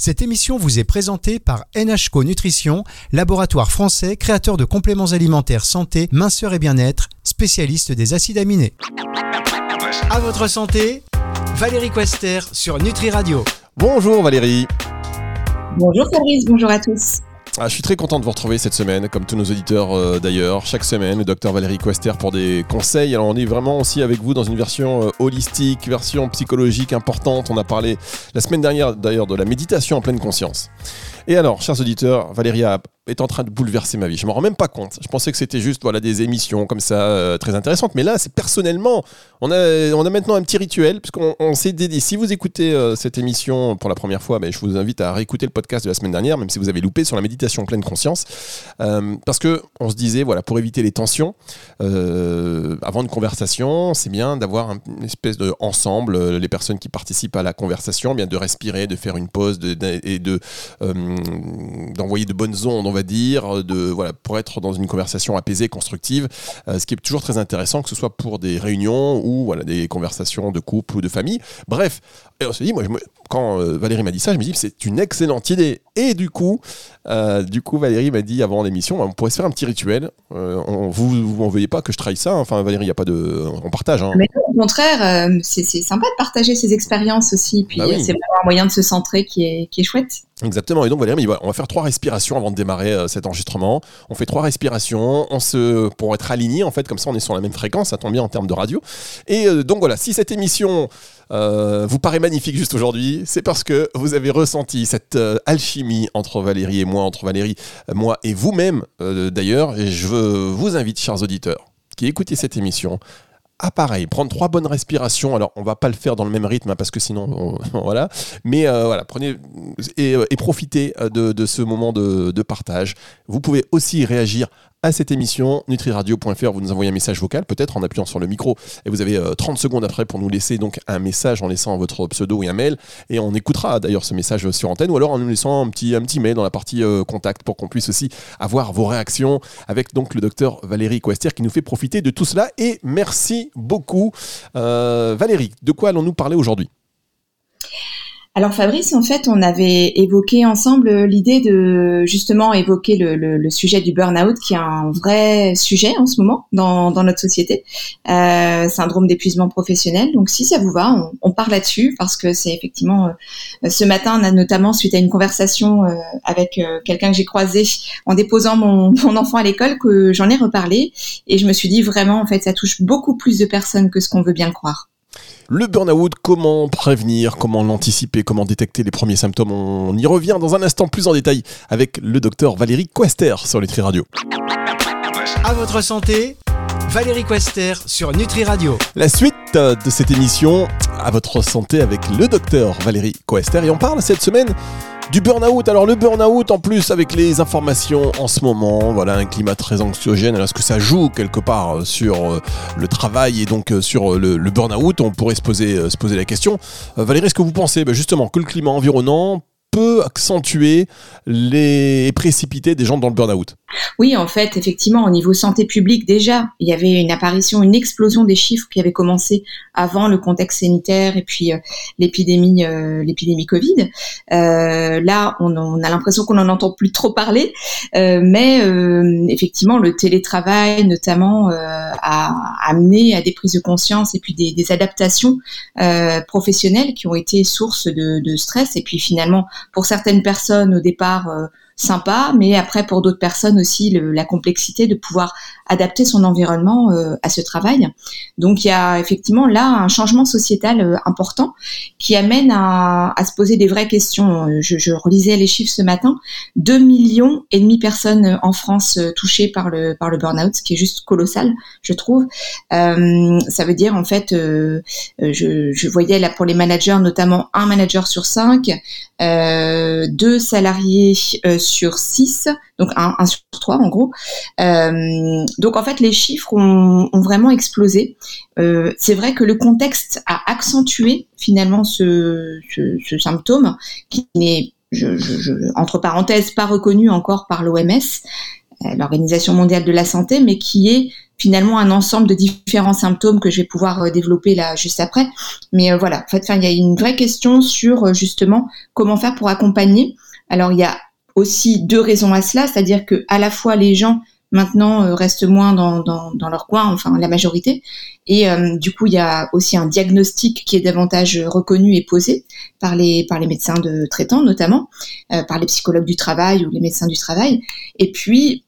Cette émission vous est présentée par NHCO Nutrition, laboratoire français créateur de compléments alimentaires santé, minceur et bien-être, spécialiste des acides aminés. À votre santé, Valérie Quester sur Nutri Radio. Bonjour Valérie. Bonjour Fabrice, bonjour à tous. Ah, je suis très content de vous retrouver cette semaine, comme tous nos auditeurs euh, d'ailleurs. Chaque semaine, le docteur Valérie Quester pour des conseils. Alors, on est vraiment aussi avec vous dans une version euh, holistique, version psychologique importante. On a parlé la semaine dernière d'ailleurs de la méditation en pleine conscience. Et alors, chers auditeurs, Valérie est en train de bouleverser ma vie. Je m'en rends même pas compte. Je pensais que c'était juste voilà des émissions comme ça euh, très intéressantes, mais là, c'est personnellement. On a on a maintenant un petit rituel puisqu'on on, s'est dédié. Si vous écoutez euh, cette émission pour la première fois, ben, je vous invite à réécouter le podcast de la semaine dernière, même si vous avez loupé sur la méditation pleine conscience, euh, parce que on se disait voilà pour éviter les tensions avant une conversation, c'est bien d'avoir une espèce de ensemble les personnes qui participent à la conversation, bien de respirer, de faire une pause de, et de d'envoyer de bonnes ondes, dire, de, voilà, pour être dans une conversation apaisée, constructive, euh, ce qui est toujours très intéressant, que ce soit pour des réunions ou voilà, des conversations de couple ou de famille. Bref, et on se dit, moi, quand euh, Valérie m'a dit ça, je me dis, c'est une excellente idée. Et du coup, euh, du coup Valérie m'a dit avant l'émission, bah, on pourrait se faire un petit rituel. on, vous, vous m'en veuillez pas que je trahisse ça. Hein. Enfin, Valérie, il n'y a pas de. On partage. Hein. Mais au contraire, c'est sympa de partager ces expériences aussi. Puis bah c'est vraiment un moyen de se centrer qui est, qui est chouette. Exactement. Et donc Valérie, on va faire trois respirations avant de démarrer euh, cet enregistrement. On fait trois respirations, on se pour être aligné en fait, comme ça on est sur la même fréquence, ça tombe bien en termes de radio. Et euh, donc voilà, si cette émission euh, vous paraît magnifique juste aujourd'hui, c'est parce que vous avez ressenti cette alchimie entre Valérie et moi, entre Valérie, moi et vous-même d'ailleurs. Et je vous invite, chers auditeurs, qui écoutez cette émission, ah pareil, prendre trois bonnes respirations. Alors on va pas le faire dans le même rythme hein, parce que sinon voilà. Mais euh, voilà, prenez et, euh, profitez euh, de, ce moment de, de, partage. Vous pouvez aussi réagir à cette émission, nutriradio.fr, vous nous envoyez un message vocal, peut-être en appuyant sur le micro, et vous avez 30 euh, secondes après pour nous laisser donc un message en laissant votre pseudo et un mail, et on écoutera d'ailleurs ce message sur antenne, ou alors en nous laissant un petit, un petit mail dans la partie euh, contact pour qu'on puisse aussi avoir vos réactions avec donc le docteur Valérie Quester qui nous fait profiter de tout cela, et merci beaucoup. Euh, Valérie, de quoi allons-nous parler aujourd'hui? Alors Fabrice, en fait, on avait évoqué ensemble l'idée de justement évoquer le, sujet du burn-out, qui est un vrai sujet en ce moment dans, notre société, euh, syndrome d'épuisement professionnel. Donc si ça vous va, on, parle là-dessus parce que c'est effectivement euh, ce matin, on a notamment suite à une conversation euh, avec quelqu'un que j'ai croisé en déposant mon, mon enfant à l'école que j'en ai reparlé et je me suis dit vraiment en fait ça touche beaucoup plus de personnes que ce qu'on veut bien croire. Le burn-out, comment prévenir, comment l'anticiper, comment détecter les premiers symptômes On y revient dans un instant plus en détail avec le docteur Valérie Quester sur Nutri Radio. À votre santé, Valérie Quester sur Nutri Radio. La suite de cette émission, à votre santé avec le docteur Valérie Quester. Et on parle cette semaine du burn-out. Alors le burn-out en plus avec les informations en ce moment, voilà un climat très anxiogène. est-ce que ça joue quelque part euh, sur euh, le travail et donc euh, sur le, burn-out? On pourrait se poser, se poser la question. Valérie, est-ce que vous pensez ben, justement que le climat environnant peut accentuer les précipités des gens dans le burn-out Oui, en fait, effectivement, au niveau santé publique, déjà, il y avait une apparition, une explosion des chiffres qui avait commencé avant le contexte sanitaire et puis euh, l'épidémie, euh, l'épidémie Covid. Euh, là, on, a l'impression qu'on n'en entend plus trop parler, mais effectivement, le télétravail, notamment, a amené à des prises de conscience et puis des, des adaptations professionnelles qui ont été source de, de stress et puis finalement pour certaines personnes au départ euh, sympa, mais après pour d'autres personnes aussi la complexité de pouvoir adapter son environnement euh, à ce travail. Donc il y a effectivement là un changement sociétal euh, important qui amène à, se poser des vraies questions. Je, relisais les chiffres ce matin, 2 millions et demi personnes en France euh, touchées par le par le burn-out, ce qui est juste colossal, je trouve. ça veut dire en fait, je, je, voyais là pour les managers notamment un manager sur cinq, deux salariés sur 6, donc 1, sur 3 en gros. Euh, donc en fait, les chiffres ont, vraiment explosé. Euh, c'est vrai que le contexte a accentué finalement ce, symptôme qui n'est, entre parenthèses, pas reconnu encore par l'OMS. l'Organisation mondiale de la santé, mais qui est finalement un ensemble de différents symptômes que je vais pouvoir euh, développer là juste après. Mais euh, voilà, en fait, il y a une vraie question sur euh, justement comment faire pour accompagner. Alors il y a aussi deux raisons à cela, c'est-à-dire que à la fois les gens maintenant restent moins dans, dans, dans, leur coin, enfin la majorité, et du coup il y a aussi un diagnostic qui est davantage reconnu et posé par les par les médecins de traitants notamment, par les psychologues du travail ou les médecins du travail, et puis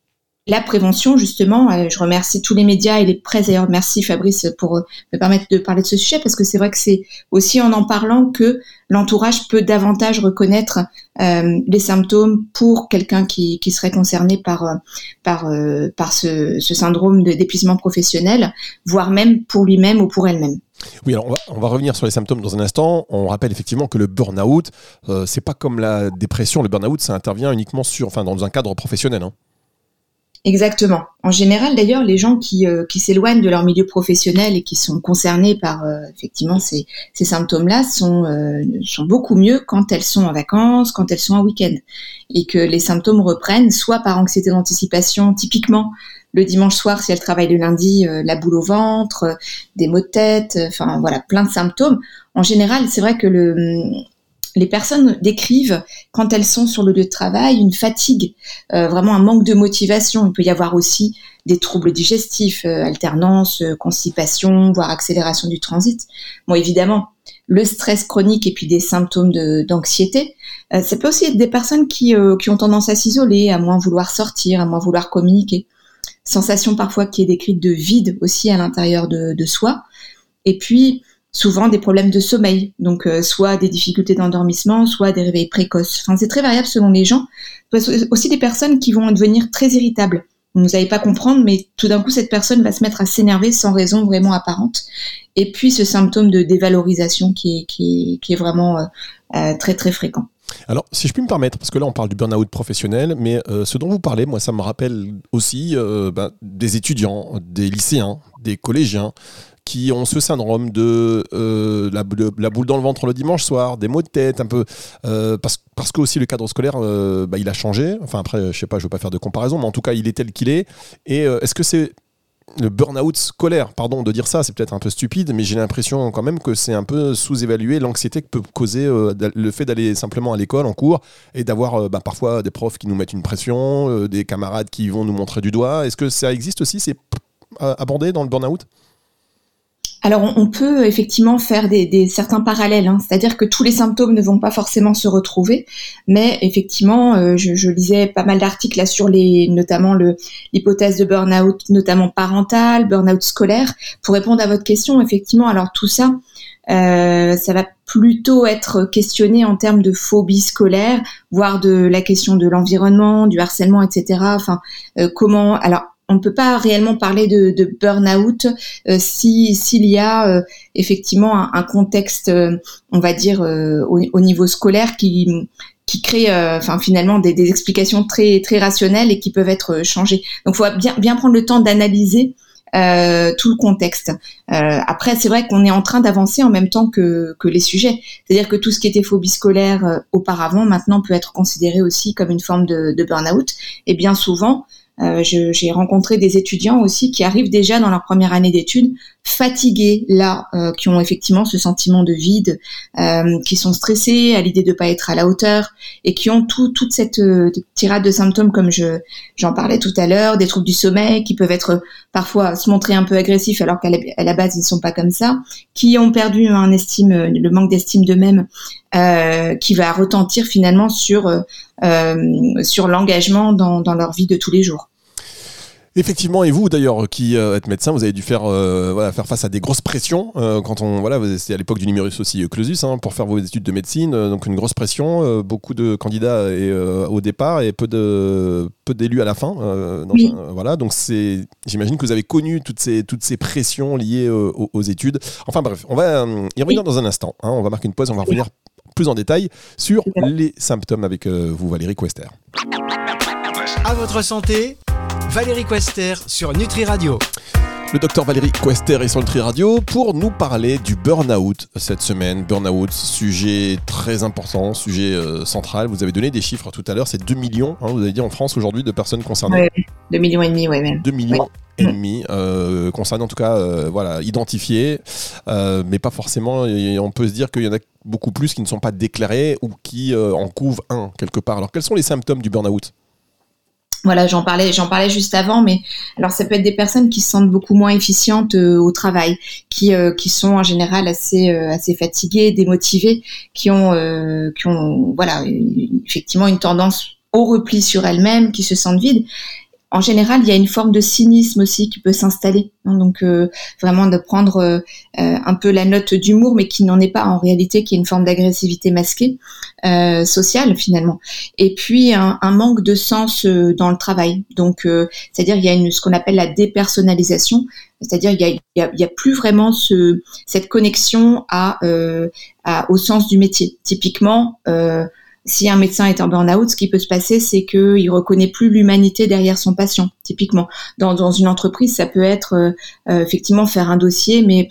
la prévention, justement, euh, je remercie tous les médias et les presse d'ailleurs. Merci Fabrice pour euh, me permettre de parler de ce sujet parce que c'est vrai que c'est aussi en en parlant que l'entourage peut davantage reconnaître euh, les symptômes pour quelqu'un qui, qui, serait concerné par par par ce, syndrome d'épuisement professionnel, voire même pour lui-même ou pour elle-même. Oui, alors on va, revenir sur les symptômes dans un instant. On rappelle effectivement que le burn-out, c'est pas comme la dépression. Le burn-out, ça intervient uniquement sur, enfin, dans un cadre professionnel. Hein. Exactement. En général, d'ailleurs, les gens qui, euh, qui s'éloignent de leur milieu professionnel et qui sont concernés par euh, effectivement ces, ces symptômes-là sont, euh, sont beaucoup mieux quand elles sont en vacances, quand elles sont en week-end, et que les symptômes reprennent soit par anxiété d'anticipation, typiquement le dimanche soir si elles travaillent le lundi, la boule au ventre, des maux de tête, enfin voilà, plein de symptômes. En général, c'est vrai que le, les personnes décrivent, quand elles sont sur le lieu de travail, une fatigue, euh, vraiment un manque de motivation. Il peut y avoir aussi des troubles digestifs, euh, alternance, euh, constipation, voire accélération du transit. Bon, évidemment, le stress chronique et puis des symptômes d'anxiété. ça peut aussi être des personnes qui, qui ont tendance à s'isoler, à moins vouloir sortir, à moins vouloir communiquer. Sensation parfois qui est décrite de vide aussi à l'intérieur de, de soi. Et puis, souvent des problèmes de sommeil, donc euh, soit des difficultés d'endormissement, soit des réveils précoces. Enfin, c'est très variable selon les gens. Aussi des personnes qui vont devenir très irritables. Vous n'allez pas comprendre, mais tout d'un coup, cette personne va se mettre à s'énerver sans raison vraiment apparente. Et puis, ce symptôme de dévalorisation qui est, qui est, vraiment euh, euh, très, très fréquent. Alors, si je puis me permettre, parce que là, on parle du burn-out professionnel, mais ce dont vous parlez, moi, ça me rappelle aussi ben, des étudiants, des lycéens, des collégiens, qui ont ce syndrome de euh, la, boule dans le ventre le dimanche soir, des maux de tête, un peu euh, parce, parce que aussi le cadre scolaire, euh, bah, il a changé. Enfin après, je sais pas, je veux pas faire de comparaison, mais en tout cas, il est tel qu'il est. Et est-ce que c'est le burn-out scolaire, pardon de dire ça, c'est peut-être un peu stupide, mais j'ai l'impression quand même que c'est un peu sous-évalué l'anxiété que peut causer le fait d'aller simplement à l'école en cours et d'avoir bah, parfois des profs qui nous mettent une pression, des camarades qui vont nous montrer du doigt. Est-ce que ça existe aussi C'est abordé dans le burn-out? Alors, on peut effectivement faire des, certains parallèles, hein. c'est-à-dire que tous les symptômes ne vont pas forcément se retrouver, mais effectivement, euh, je, lisais pas mal d'articles là sur les, notamment l'hypothèse de burn-out, notamment parental, burn-out scolaire. Pour répondre à votre question, effectivement, alors tout ça, euh, ça va plutôt être questionné en termes de phobie scolaire, voire de la question de l'environnement, du harcèlement, etc. Enfin, euh, comment Alors, on ne peut pas réellement parler de, burn-out euh, si s'il y a euh, effectivement un, contexte, euh, on va dire au, niveau scolaire qui qui crée enfin finalement des, explications très très rationnelles et qui peuvent être changées. Donc, il faut bien bien prendre le temps d'analyser tout le contexte. après, c'est vrai qu'on est en train d'avancer en même temps que, les sujets. C'est-à-dire que tout ce qui était phobie scolaire auparavant, maintenant peut être considéré aussi comme une forme de burn-out. Et bien souvent, euh, j'ai rencontré des étudiants aussi qui arrivent déjà dans leur première année d'études fatigués là, euh, qui ont effectivement ce sentiment de vide, euh, qui sont stressés à l'idée de pas être à la hauteur et qui ont tout, toute cette tirade de symptômes comme je j'en parlais tout à l'heure, des troubles du sommeil qui peuvent être parfois se montrer un peu agressifs alors qu'à la, base ils ne sont pas comme ça, qui ont perdu un estime, le manque d'estime d'eux-mêmes qui va retentir finalement sur sur l'engagement dans, dans leur vie de tous les jours. Effectivement, et vous d'ailleurs qui euh, êtes médecin, vous avez dû faire, euh, voilà, faire face à des grosses pressions euh, quand on voilà, c'était à l'époque du numerus aussi clausus hein, pour faire vos études de médecine, donc une grosse pression, beaucoup de candidats et, au départ et peu de peu d'élus à la fin. voilà, donc c'est, j'imagine que vous avez connu toutes ces toutes ces pressions liées aux, études. Enfin bref, on va y revenir dans un instant. Hein, on va marquer une pause, on va revenir plus en détail sur les symptômes avec vous Valérie Quester. À votre santé Valérie Quester sur Nutri Radio. Le docteur Valérie Quester est sur Nutri Radio pour nous parler du burn-out cette semaine. Burn-out, sujet très important, sujet euh, central. Vous avez donné des chiffres tout à l'heure, c'est 2 millions, hein, vous avez dit en France aujourd'hui, de personnes concernées. 2 millions et demi, ouais, même. 2 millions et demi euh, concernés en tout cas euh, voilà identifiés euh, mais pas forcément on peut se dire qu'il y en a beaucoup plus qui ne sont pas déclarés ou qui en couvrent un quelque part. Alors quels sont les symptômes du burn-out? Voilà, j'en parlais, j'en parlais juste avant, mais alors ça peut être des personnes qui se sentent beaucoup moins efficientes au travail, qui qui sont en général assez assez fatiguées, démotivées, qui ont qui ont voilà effectivement une tendance au repli sur elles-mêmes, qui se sentent vides en général, il y a une forme de cynisme aussi qui peut s'installer. Hein, donc euh, vraiment de prendre euh, euh, un peu la note d'humour, mais qui n'en est pas en réalité, qui est une forme d'agressivité masquée sociale finalement. Et puis un, manque de sens dans le travail. Donc c'est-à-dire il y a une, ce qu'on appelle la dépersonnalisation, c'est-à-dire il y a, il y a, plus vraiment ce, cette connexion à, à, au sens du métier. Typiquement si un médecin est en burn-out, ce qui peut se passer, c'est qu'il reconnaît plus l'humanité derrière son patient. Typiquement, dans, une entreprise, ça peut être euh, euh, effectivement faire un dossier, mais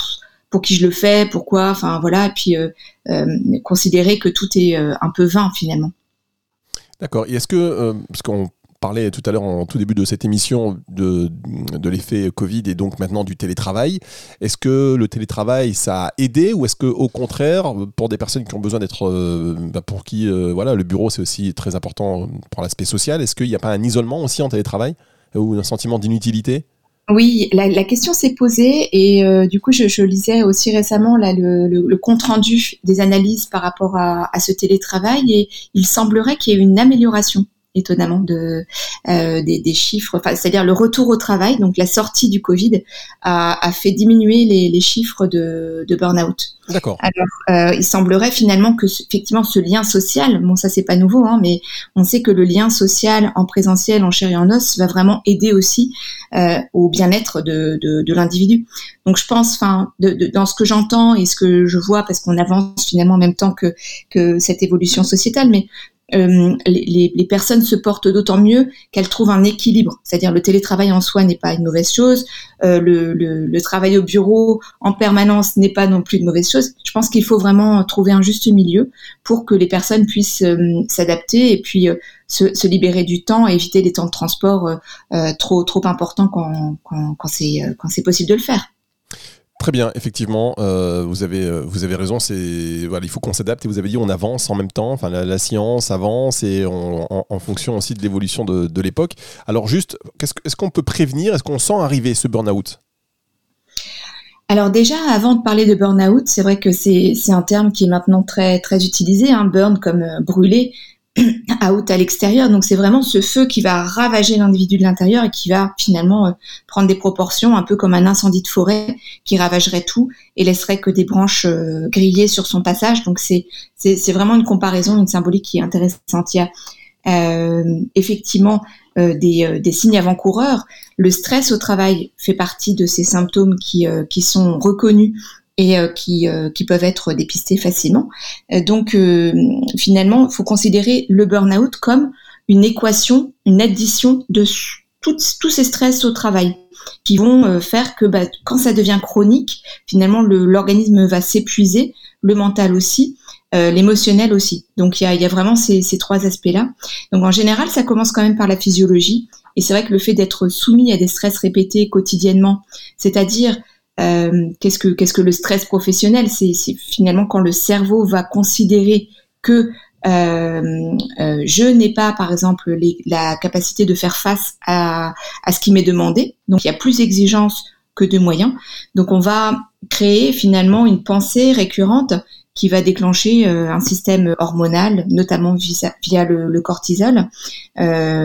pour qui je le fais, pourquoi, enfin voilà, et puis euh, considérer que tout est un peu vain finalement. D'accord. Est-ce que, parce qu'on parlait tout à l'heure en tout début de cette émission de, de l'effet Covid et donc maintenant du télétravail. Est-ce que le télétravail ça a aidé ou est-ce que au contraire pour des personnes qui ont besoin d'être euh, bah, pour qui euh, voilà le bureau c'est aussi très important pour l'aspect social, est-ce qu'il n'y a pas un isolement aussi en télétravail ou un sentiment d'inutilité? Oui, la, question s'est posée et euh, du coup, je, lisais aussi récemment le, compte rendu des analyses par rapport à ce télétravail et il semblerait qu'il y ait une amélioration étonnamment de euh, des, des, chiffres, enfin, c'est-à-dire le retour au travail, donc la sortie du Covid a, a fait diminuer les, les, chiffres de, de burn-out. D'accord. Alors, euh, il semblerait finalement que effectivement ce lien social, bon ça c'est pas nouveau, hein, mais on sait que le lien social en présentiel, en chair et en os, va vraiment aider aussi euh, au bien-être de, de, de l'individu. Donc je pense, enfin, dans ce que j'entends et ce que je vois, parce qu'on avance finalement en même temps que que cette évolution sociétale, mais euh, les, les, personnes se portent d'autant mieux qu'elles trouvent un équilibre. C'est-à-dire le télétravail en soi n'est pas une mauvaise chose, euh, le, le, le, travail au bureau en permanence n'est pas non plus une mauvaise chose. Je pense qu'il faut vraiment trouver un juste milieu pour que les personnes puissent euh, s'adapter et puis se, se, libérer du temps et éviter des temps de transport trop trop importants quand, quand, quand c'est possible de le faire. Très bien, effectivement, euh, vous, avez, euh, vous avez raison, il faut qu'on s'adapte et vous avez dit on avance en même temps, enfin, la, science avance et en, fonction aussi de l'évolution de, l'époque. Alors juste, est-ce qu'on peut prévenir, est-ce qu'on sent arriver ce burn-out? Alors déjà, avant de parler de burn-out, c'est vrai que c'est un terme qui est maintenant très très utilisé, hein, burn comme euh, brûler, out à l'extérieur. Donc c'est vraiment ce feu qui va ravager l'individu de l'intérieur et qui va finalement euh, prendre des proportions un peu comme un incendie de forêt qui ravagerait tout et laisserait que des branches euh, grillées sur son passage. Donc c'est c'est vraiment une comparaison, une symbolique qui est intéressante. Il y a euh, effectivement des, des, signes avant-coureurs. Le stress au travail fait partie de ces symptômes qui, qui sont reconnus et euh, qui, euh, qui peuvent être dépistés facilement. Euh, donc finalement, il faut considérer le burn-out comme une équation, une addition de tous ces stress au travail qui vont faire que bah, quand ça devient chronique, finalement l'organisme va s'épuiser, le mental aussi, l'émotionnel aussi. Donc il y a, y a, vraiment ces, ces trois aspects-là. Donc en général, ça commence quand même par la physiologie. Et c'est vrai que le fait d'être soumis à des stress répétés quotidiennement, c'est-à-dire euh, qu'est-ce que qu'est-ce que le stress professionnel? C'est finalement quand le cerveau va considérer que euh, euh, je n'ai pas, par exemple, la capacité de faire face à, à ce qui m'est demandé. Donc, il y a plus d'exigences que de moyens. Donc, on va créer finalement une pensée récurrente qui va déclencher un système hormonal, notamment via, le, le, cortisol.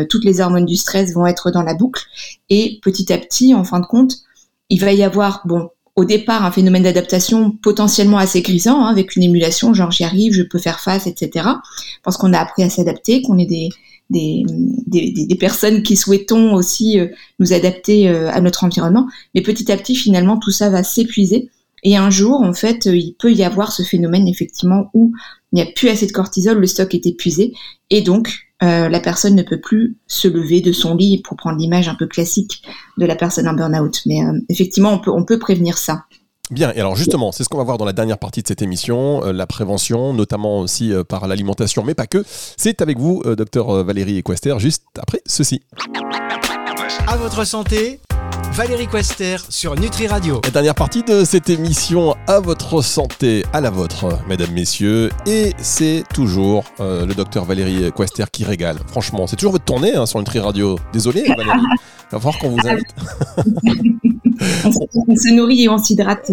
toutes les hormones du stress vont être dans la boucle et petit à petit, en fin de compte, il va y avoir, bon, au départ, un phénomène d'adaptation potentiellement assez grisant, hein, avec une émulation, genre j'y arrive, je peux faire face, etc. Parce qu'on a appris à s'adapter, qu'on est des, des, des, des, personnes qui souhaitons aussi euh, nous adapter euh, à notre environnement. Mais petit à petit, finalement, tout ça va s'épuiser. Et un jour, en fait, euh, il peut y avoir ce phénomène, effectivement, où il n'y a plus assez de cortisol, le stock est épuisé. Et donc, euh, la personne ne peut plus se lever de son lit pour prendre l'image un peu classique de la personne en burn-out. Mais euh, effectivement, on peut, on peut prévenir ça. Bien, et alors justement, c'est ce qu'on va voir dans la dernière partie de cette émission, euh, la prévention, notamment aussi par l'alimentation, mais pas que. C'est avec vous, docteur Valérie Equester, juste après ceci. À votre santé, Valérie Quester sur Nutri Radio. La dernière partie de cette émission à votre santé, à la vôtre, mesdames, messieurs. Et c'est toujours euh, le docteur Valérie Quester qui régale. Franchement, c'est toujours votre tournée hein, sur Nutri Radio. Désolé, Valérie. Il va falloir qu'on vous invite. on se nourrit et on s'hydrate.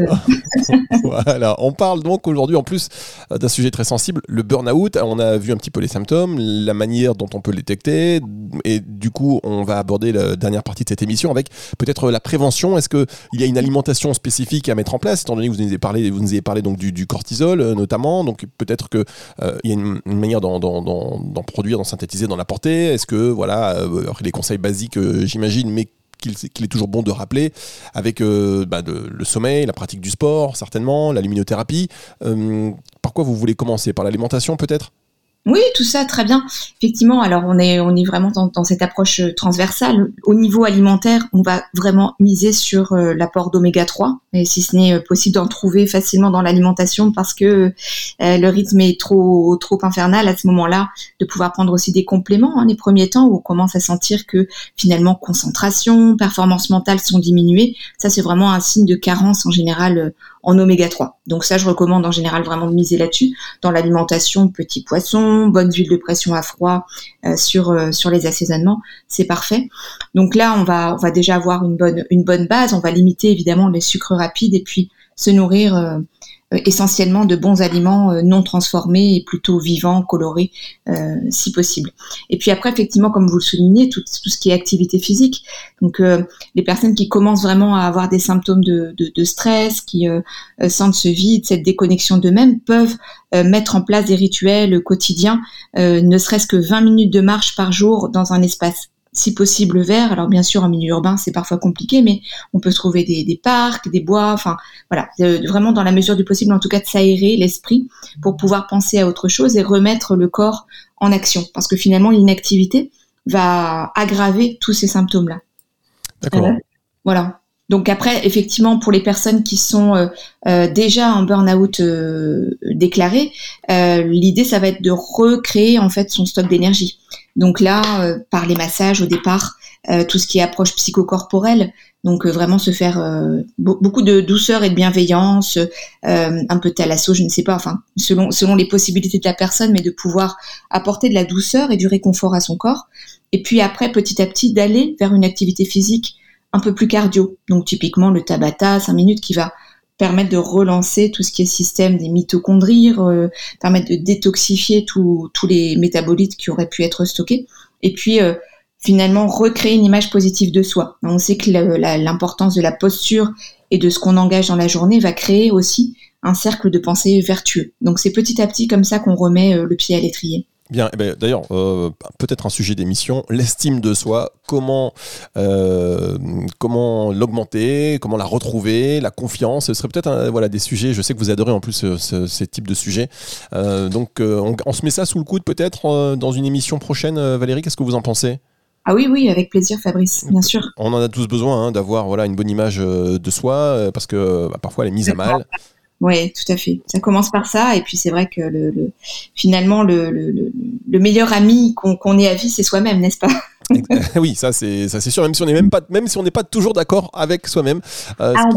voilà, on parle donc aujourd'hui en plus euh, d'un sujet très sensible, le burn-out. On a vu un petit peu les symptômes, la manière dont on peut le détecter, et du coup, on va aborder la dernière partie de cette émission avec peut-être la prévention. Est-ce qu'il y a une alimentation spécifique à mettre en place, étant donné que vous nous avez parlé, vous nous avez parlé donc du, cortisol euh, notamment, donc peut-être qu'il euh, y a une, manière d'en produire, d'en synthétiser, d'en apporter. Est-ce que voilà, les conseils basiques, j'imagine, mais qu'il est toujours bon de rappeler, avec euh, bah, le sommeil, la pratique du sport, certainement, la luminothérapie. Euh, par quoi vous voulez commencer? Par l'alimentation peut-être? Oui, tout ça, très bien. Effectivement, alors on est, on est vraiment dans, cette approche euh, transversale. Au niveau alimentaire, on va vraiment miser sur euh, l'apport d'oméga 3, et si ce n'est euh, possible d'en trouver facilement dans l'alimentation parce que le rythme est trop, trop infernal à ce moment-là, de pouvoir prendre aussi des compléments hein, les premiers temps où on commence à sentir que finalement concentration, performance mentale sont diminuées. Ça, c'est vraiment un signe de carence en général en oméga 3. Donc ça, je recommande en général vraiment de miser là-dessus. Dans l'alimentation, petits poissons, bonne huile de pression à froid euh, sur euh, sur les assaisonnements, c'est parfait. Donc là, on va on va déjà avoir une bonne une bonne base. On va limiter évidemment les sucres rapides et puis se nourrir euh, essentiellement de bons aliments euh, non transformés et plutôt vivants, colorés, euh, si possible. Et puis après, effectivement, comme vous le soulignez, tout, ce qui est activité physique. Donc, les personnes qui commencent vraiment à avoir des symptômes de, de, de stress, qui sentent ce vide, cette déconnexion d'eux-mêmes, peuvent mettre en place des rituels quotidiens, ne serait-ce que 20 minutes de marche par jour dans un espace si possible vert. Alors bien sûr en milieu urbain c'est parfois compliqué, mais on peut trouver des, des parcs, des bois, enfin voilà, vraiment dans la mesure du possible en tout cas de s'aérer l'esprit pour pouvoir penser à autre chose et remettre le corps en action, parce que finalement l'inactivité va aggraver tous ces symptômes-là. D'accord. Euh, voilà. Donc après, effectivement, pour les personnes qui sont euh, euh, déjà en burn-out déclaré, l'idée ça va être de recréer en fait son stock d'énergie. Donc là, euh, par les massages au départ, euh, tout ce qui est approche psychocorporelle, donc euh, vraiment se faire beaucoup de douceur et de bienveillance, un peu thalasso, je ne sais pas, enfin selon selon les possibilités de la personne, mais de pouvoir apporter de la douceur et du réconfort à son corps. Et puis après, petit à petit, d'aller vers une activité physique un peu plus cardio. Donc typiquement le Tabata, 5 minutes, qui va permettre de relancer tout ce qui est système des mitochondries, euh, permettre de détoxifier tous les métabolites qui auraient pu être stockés, et puis euh, finalement recréer une image positive de soi. On sait que l'importance de la posture et de ce qu'on engage dans la journée va créer aussi un cercle de pensée vertueux. Donc c'est petit à petit comme ça qu'on remet euh, le pied à l'étrier. Bien, eh ben, d'ailleurs, euh, peut-être un sujet d'émission, l'estime de soi, comment, euh, comment l'augmenter, comment la retrouver, la confiance, ce serait peut-être voilà, des sujets, je sais que vous adorez en plus ces types de sujets. Euh, donc on, se met ça sous le coude peut-être dans une émission prochaine, Valérie, qu'est-ce que vous en pensez? Ah oui, oui, avec plaisir, Fabrice, bien sûr. On en a tous besoin hein, d'avoir voilà, une bonne image de soi, parce que bah, parfois elle est mise à mal. Oui, tout à fait. Ça commence par ça, et puis c'est vrai que le, finalement, le, le, meilleur ami qu'on ait à vie, c'est soi-même, n'est-ce pas? oui, ça c'est ça c'est sûr. Même si on n'est même pas même si on n'est pas toujours d'accord avec soi-même. Euh, ah,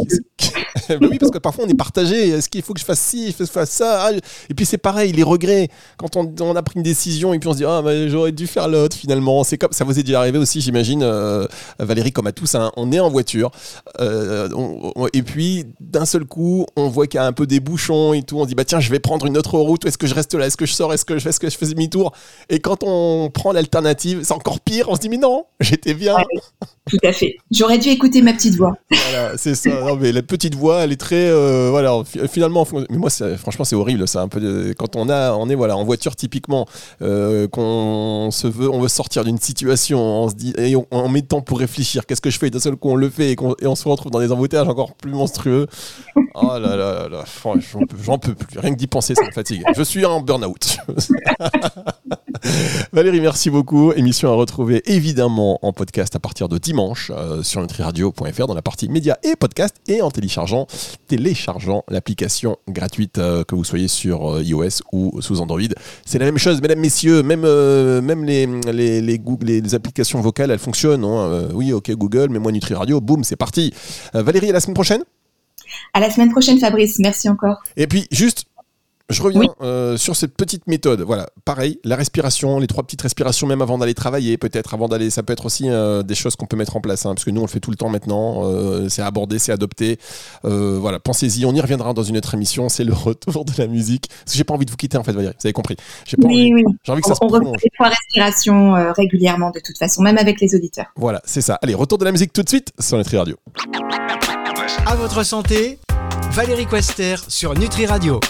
oui, parce que parfois on est partagé. Est-ce qu'il faut que je fasse ci, je fasse ça ah, Et puis c'est pareil, les regrets quand on, on, a pris une décision et puis on se dit ah j'aurais dû faire l'autre finalement. C'est comme ça vous est déjà arrivé aussi, j'imagine, euh, Valérie comme à tous. Hein. on est en voiture euh, et puis d'un seul coup on voit qu'il y a un peu des bouchons et tout. On dit bah tiens je vais prendre une autre route. Est-ce que je reste là Est-ce que je sors Est-ce que je fais ce que je fais demi-tour Et quand on prend l'alternative, c'est encore pire on se dit mais non, j'étais bien. tout à fait. J'aurais dû écouter ma petite voix. Voilà, c'est ça. Non, mais la petite voix, elle est très, euh, voilà. Finalement, mais moi, franchement, c'est horrible. C'est un peu quand on a, on est voilà en voiture typiquement, euh, qu'on se veut, on veut sortir d'une situation, on se dit et on, en mettant pour réfléchir, qu'est-ce que je fais? D'un seul coup, on le fait et, on se retrouve dans des embouteillages encore plus monstrueux. Oh là là là, j'en peux, peux plus. Rien que d'y penser, ça me fatigue. Je suis en burn-out. Valérie, merci beaucoup. Émission à retrouver évidemment en podcast à partir de dimanche sur nutriradio.fr dans la partie médias et podcast et en téléchargeant, téléchargeant l'application gratuite que vous soyez sur iOS ou sous Android. C'est la même chose, mesdames, messieurs. Même, même les, les, les, Google, les, applications vocales, elles fonctionnent. Hein. oui, ok, Google, mais moi Nutri Radio, boum, c'est parti. Valérie, à la semaine prochaine À la semaine prochaine, Fabrice. Merci encore. Et puis, juste, je reviens euh, sur cette petite méthode. Voilà, pareil, la respiration, les trois petites respirations, même avant d'aller travailler, peut-être avant d'aller. Ça peut être aussi euh, des choses qu'on peut mettre en place, hein, parce que nous on le fait tout le temps maintenant. Euh, c'est abordé, c'est adopté. voilà, pensez-y. On y reviendra dans une autre émission. C'est le retour de la musique. Parce que j'ai pas envie de vous quitter en fait, Valérie. Vous avez compris. J'ai pas oui, envie. oui. J'ai envie que ça on, se on les trois respirations régulièrement de toute façon, même avec les auditeurs. Voilà, c'est ça. Allez, retour de la musique tout de suite sur Nutri Radio. À votre santé, Valérie Quester sur Nutri Radio.